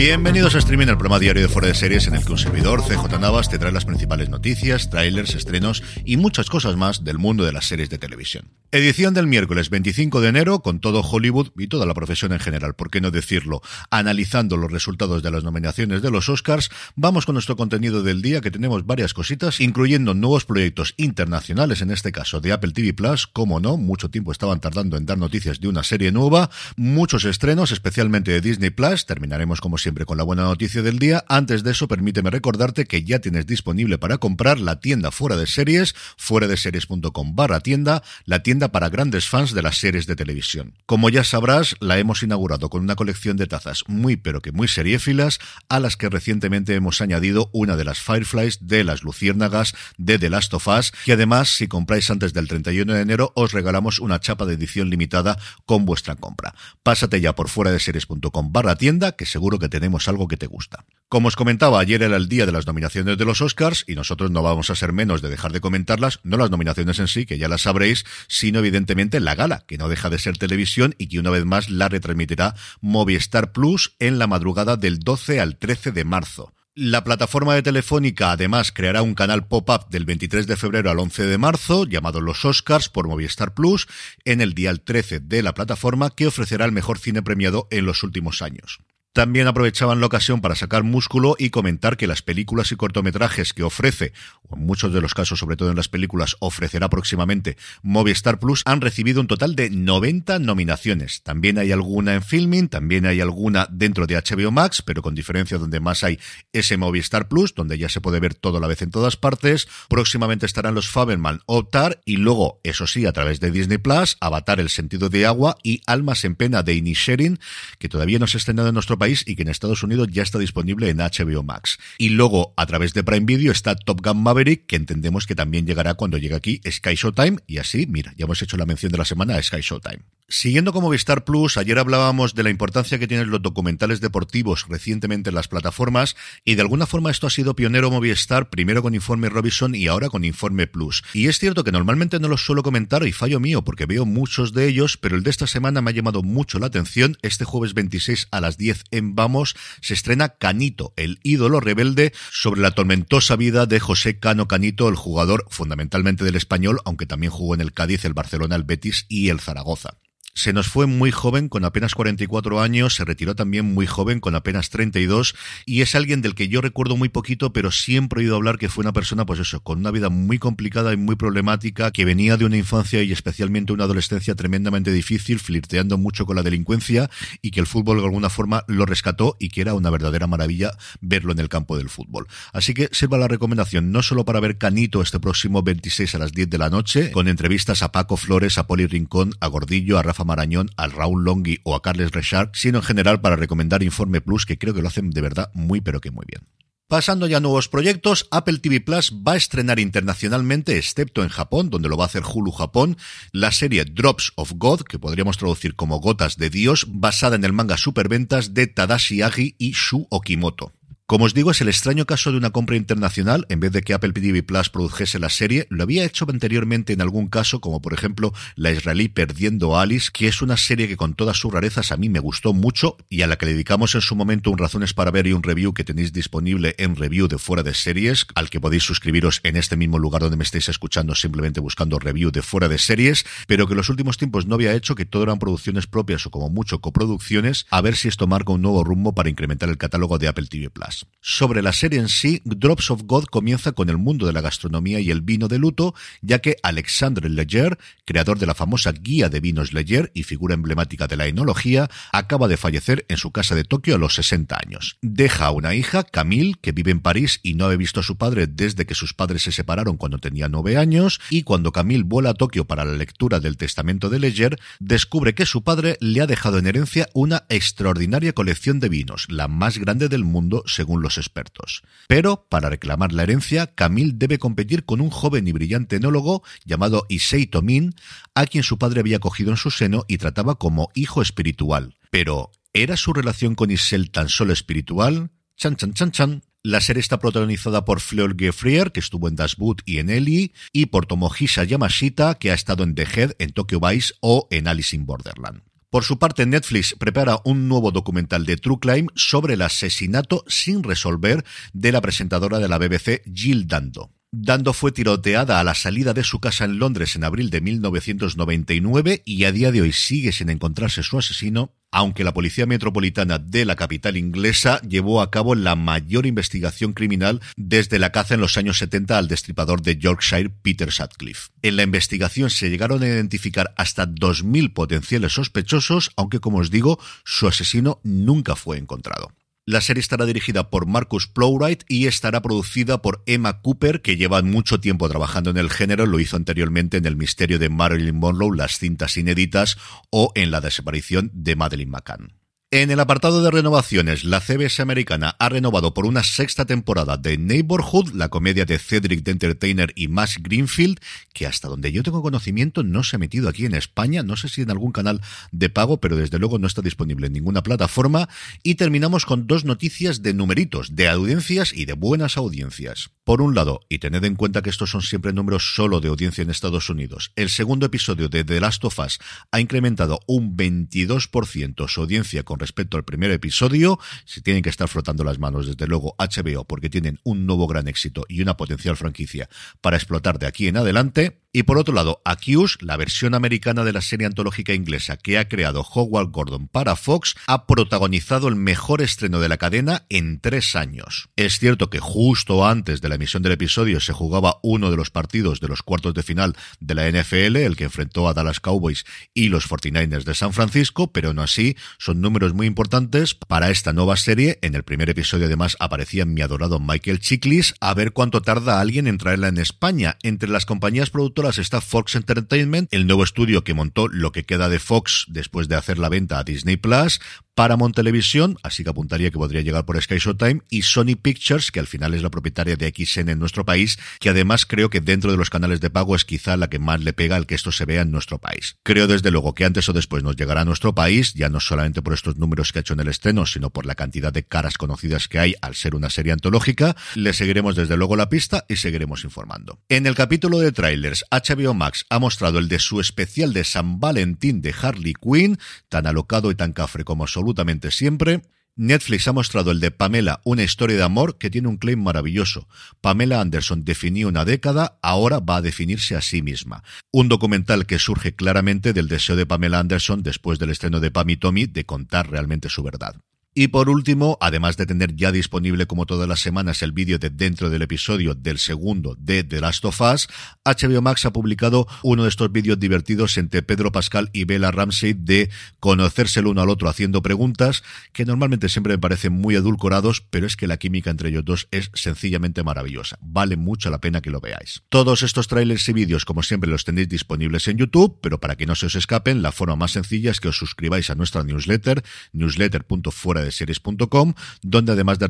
Bienvenidos a Streaming, el programa diario de Fuera de Series en el que un servidor, CJ Navas, te trae las principales noticias, trailers, estrenos y muchas cosas más del mundo de las series de televisión. Edición del miércoles 25 de enero con todo Hollywood y toda la profesión en general, por qué no decirlo, analizando los resultados de las nominaciones de los Oscars, vamos con nuestro contenido del día que tenemos varias cositas, incluyendo nuevos proyectos internacionales, en este caso de Apple TV Plus, como no, mucho tiempo estaban tardando en dar noticias de una serie nueva, muchos estrenos, especialmente de Disney Plus, terminaremos como siempre con la buena noticia del día, antes de eso permíteme recordarte que ya tienes disponible para comprar la tienda fuera de series, fuera de series.com barra tienda, la tienda para grandes fans de las series de televisión. Como ya sabrás, la hemos inaugurado con una colección de tazas muy pero que muy seriéfilas, a las que recientemente hemos añadido una de las Fireflies de las Luciérnagas de The Last of Us, que además, si compráis antes del 31 de enero, os regalamos una chapa de edición limitada con vuestra compra. Pásate ya por fuera de series.com barra tienda, que seguro que tenemos algo que te gusta. Como os comentaba, ayer era el día de las nominaciones de los Oscars y nosotros no vamos a ser menos de dejar de comentarlas, no las nominaciones en sí, que ya las sabréis, sino evidentemente la gala, que no deja de ser televisión y que una vez más la retransmitirá Movistar Plus en la madrugada del 12 al 13 de marzo. La plataforma de Telefónica además creará un canal pop-up del 23 de febrero al 11 de marzo llamado Los Oscars por Movistar Plus en el día 13 de la plataforma que ofrecerá el mejor cine premiado en los últimos años. También aprovechaban la ocasión para sacar músculo y comentar que las películas y cortometrajes que ofrece, o en muchos de los casos, sobre todo en las películas, ofrecerá próximamente Movistar Plus, han recibido un total de 90 nominaciones. También hay alguna en filming, también hay alguna dentro de HBO Max, pero con diferencia donde más hay ese Movistar Plus, donde ya se puede ver todo a la vez en todas partes. Próximamente estarán los Faberman Optar y luego, eso sí, a través de Disney Plus, Avatar El sentido de agua y Almas en pena de Inisherin, que todavía no se ha estrenado en nuestro país y que en Estados Unidos ya está disponible en HBO Max. Y luego, a través de Prime Video, está Top Gun Maverick, que entendemos que también llegará cuando llegue aquí Sky Showtime. Y así, mira, ya hemos hecho la mención de la semana a Sky Showtime. Siguiendo con Movistar Plus, ayer hablábamos de la importancia que tienen los documentales deportivos recientemente en las plataformas y de alguna forma esto ha sido pionero Movistar, primero con Informe Robinson y ahora con Informe Plus. Y es cierto que normalmente no los suelo comentar y fallo mío porque veo muchos de ellos, pero el de esta semana me ha llamado mucho la atención. Este jueves 26 a las 10 en Vamos se estrena Canito, el ídolo rebelde sobre la tormentosa vida de José Cano Canito, el jugador fundamentalmente del español, aunque también jugó en el Cádiz, el Barcelona, el Betis y el Zaragoza. Se nos fue muy joven, con apenas 44 años, se retiró también muy joven, con apenas 32, y es alguien del que yo recuerdo muy poquito, pero siempre he oído hablar que fue una persona, pues eso, con una vida muy complicada y muy problemática, que venía de una infancia y especialmente una adolescencia tremendamente difícil, flirteando mucho con la delincuencia, y que el fútbol de alguna forma lo rescató y que era una verdadera maravilla verlo en el campo del fútbol. Así que sirva la recomendación, no solo para ver Canito este próximo 26 a las 10 de la noche, con entrevistas a Paco Flores, a Poli Rincón, a Gordillo, a Rafa Marañón, al Raúl Longhi o a Carles Rechard, sino en general para recomendar Informe Plus, que creo que lo hacen de verdad muy pero que muy bien. Pasando ya a nuevos proyectos, Apple TV Plus va a estrenar internacionalmente, excepto en Japón, donde lo va a hacer Hulu Japón, la serie Drops of God, que podríamos traducir como Gotas de Dios, basada en el manga Superventas de Tadashi Agi y Shu Okimoto. Como os digo, es el extraño caso de una compra internacional. En vez de que Apple TV Plus produjese la serie, lo había hecho anteriormente en algún caso, como por ejemplo la israelí Perdiendo Alice, que es una serie que con todas sus rarezas a mí me gustó mucho y a la que le dedicamos en su momento un Razones para Ver y un review que tenéis disponible en review de fuera de series, al que podéis suscribiros en este mismo lugar donde me estáis escuchando simplemente buscando review de fuera de series, pero que en los últimos tiempos no había hecho, que todo eran producciones propias o como mucho coproducciones, a ver si esto marca un nuevo rumbo para incrementar el catálogo de Apple TV Plus. Sobre la serie en sí, Drops of God comienza con el mundo de la gastronomía y el vino de luto, ya que Alexandre Leger, creador de la famosa guía de vinos Leger y figura emblemática de la enología, acaba de fallecer en su casa de Tokio a los 60 años. Deja a una hija, Camille, que vive en París y no ha visto a su padre desde que sus padres se separaron cuando tenía nueve años, y cuando Camille vuela a Tokio para la lectura del testamento de Leger, descubre que su padre le ha dejado en herencia una extraordinaria colección de vinos, la más grande del mundo según los expertos. Pero, para reclamar la herencia, Camille debe competir con un joven y brillante enólogo llamado Issei Tomin, a quien su padre había cogido en su seno y trataba como hijo espiritual. Pero, ¿era su relación con Isel tan solo espiritual? Chan, chan, chan, chan. La serie está protagonizada por Fleur Gefrier, que estuvo en Das Boot y en Ellie, y por Tomohisa Yamashita, que ha estado en The Head, en Tokyo Vice o en Alice in Borderland. Por su parte, Netflix prepara un nuevo documental de True Crime sobre el asesinato sin resolver de la presentadora de la BBC, Jill Dando. Dando fue tiroteada a la salida de su casa en Londres en abril de 1999 y a día de hoy sigue sin encontrarse su asesino, aunque la Policía Metropolitana de la capital inglesa llevó a cabo la mayor investigación criminal desde la caza en los años 70 al destripador de Yorkshire, Peter Sutcliffe. En la investigación se llegaron a identificar hasta 2.000 potenciales sospechosos, aunque como os digo, su asesino nunca fue encontrado. La serie estará dirigida por Marcus Plowright y estará producida por Emma Cooper, que lleva mucho tiempo trabajando en el género, lo hizo anteriormente en El misterio de Marilyn Monroe, las cintas inéditas o en la desaparición de Madeleine McCann. En el apartado de renovaciones, la CBS americana ha renovado por una sexta temporada de Neighborhood, la comedia de Cedric the Entertainer y Max Greenfield, que hasta donde yo tengo conocimiento no se ha metido aquí en España, no sé si en algún canal de pago, pero desde luego no está disponible en ninguna plataforma. Y terminamos con dos noticias de numeritos, de audiencias y de buenas audiencias. Por un lado, y tened en cuenta que estos son siempre números solo de audiencia en Estados Unidos, el segundo episodio de The Last of Us ha incrementado un 22% su audiencia con respecto al primer episodio. Se tienen que estar frotando las manos, desde luego, HBO, porque tienen un nuevo gran éxito y una potencial franquicia para explotar de aquí en adelante. Y por otro lado, Accused, la versión americana de la serie antológica inglesa que ha creado Howard Gordon para Fox, ha protagonizado el mejor estreno de la cadena en tres años. Es cierto que justo antes de la emisión del episodio se jugaba uno de los partidos de los cuartos de final de la NFL, el que enfrentó a Dallas Cowboys y los 49ers de San Francisco, pero no así, son números muy importantes para esta nueva serie. En el primer episodio además aparecía mi adorado Michael Chiklis, a ver cuánto tarda alguien en traerla en España. Entre las compañías productoras está Fox Entertainment, el nuevo estudio que montó lo que queda de Fox después de hacer la venta a Disney Plus, Paramount Televisión, así que apuntaría que podría llegar por Sky Showtime, y Sony Pictures, que al final es la propietaria de XN en nuestro país, que además creo que dentro de los canales de pago es quizá la que más le pega al que esto se vea en nuestro país. Creo desde luego que antes o después nos llegará a nuestro país, ya no solamente por estos números que ha hecho en el estreno, sino por la cantidad de caras conocidas que hay al ser una serie antológica. Le seguiremos desde luego la pista y seguiremos informando. En el capítulo de trailers, HBO Max ha mostrado el de su especial de San Valentín de Harley Quinn, tan alocado y tan cafre como solo absolutamente siempre. Netflix ha mostrado el de Pamela, una historia de amor que tiene un claim maravilloso. Pamela Anderson definió una década, ahora va a definirse a sí misma. Un documental que surge claramente del deseo de Pamela Anderson después del estreno de Pam y Tommy de contar realmente su verdad. Y por último, además de tener ya disponible como todas las semanas el vídeo de dentro del episodio del segundo de The Last of Us, HBO Max ha publicado uno de estos vídeos divertidos entre Pedro Pascal y Bella Ramsey de conocerse el uno al otro haciendo preguntas, que normalmente siempre me parecen muy edulcorados, pero es que la química entre ellos dos es sencillamente maravillosa. Vale mucho la pena que lo veáis. Todos estos trailers y vídeos, como siempre, los tenéis disponibles en YouTube, pero para que no se os escapen, la forma más sencilla es que os suscribáis a nuestra newsletter, newsletter.fuera de series.com, donde además de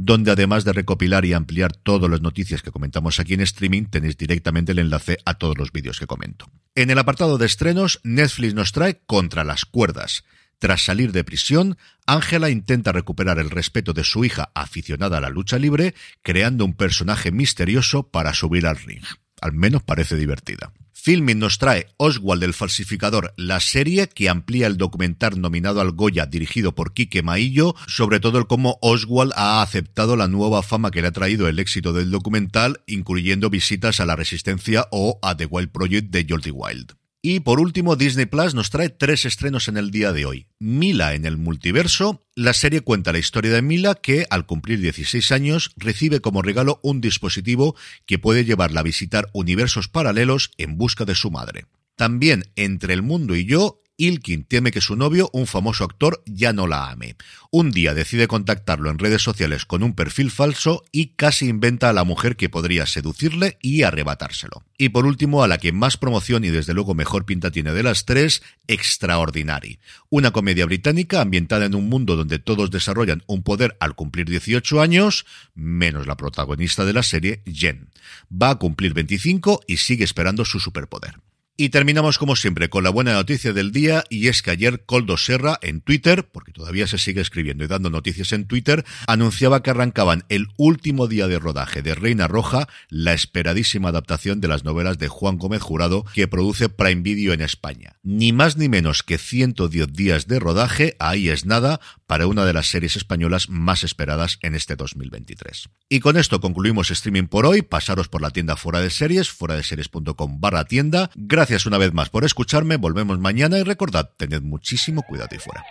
donde además de recopilar y ampliar todas las noticias que comentamos aquí en streaming, tenéis directamente el enlace a todos los vídeos que comento. En el apartado de estrenos, Netflix nos trae Contra las cuerdas. Tras salir de prisión, Ángela intenta recuperar el respeto de su hija aficionada a la lucha libre, creando un personaje misterioso para subir al ring. Al menos parece divertida. Filming nos trae Oswald el falsificador, la serie que amplía el documental nominado al Goya dirigido por Quique Maillo, sobre todo el cómo Oswald ha aceptado la nueva fama que le ha traído el éxito del documental, incluyendo visitas a la Resistencia o a The Wild Project de Jordi Wild. Y por último, Disney Plus nos trae tres estrenos en el día de hoy. Mila en el multiverso. La serie cuenta la historia de Mila que, al cumplir 16 años, recibe como regalo un dispositivo que puede llevarla a visitar universos paralelos en busca de su madre. También Entre el mundo y yo Ilkin teme que su novio, un famoso actor, ya no la ame. Un día decide contactarlo en redes sociales con un perfil falso y casi inventa a la mujer que podría seducirle y arrebatárselo. Y por último, a la que más promoción y desde luego mejor pinta tiene de las tres, Extraordinary. Una comedia británica ambientada en un mundo donde todos desarrollan un poder al cumplir 18 años, menos la protagonista de la serie, Jen. Va a cumplir 25 y sigue esperando su superpoder. Y terminamos como siempre con la buena noticia del día y es que ayer Coldo Serra en Twitter, porque todavía se sigue escribiendo y dando noticias en Twitter, anunciaba que arrancaban el último día de rodaje de Reina Roja, la esperadísima adaptación de las novelas de Juan Gómez Jurado que produce Prime Video en España. Ni más ni menos que 110 días de rodaje, ahí es nada, para una de las series españolas más esperadas en este 2023. Y con esto concluimos streaming por hoy, pasaros por la tienda fuera de series, fuera de series.com barra tienda. Gracias una vez más por escucharme, volvemos mañana y recordad, tened muchísimo cuidado y fuera.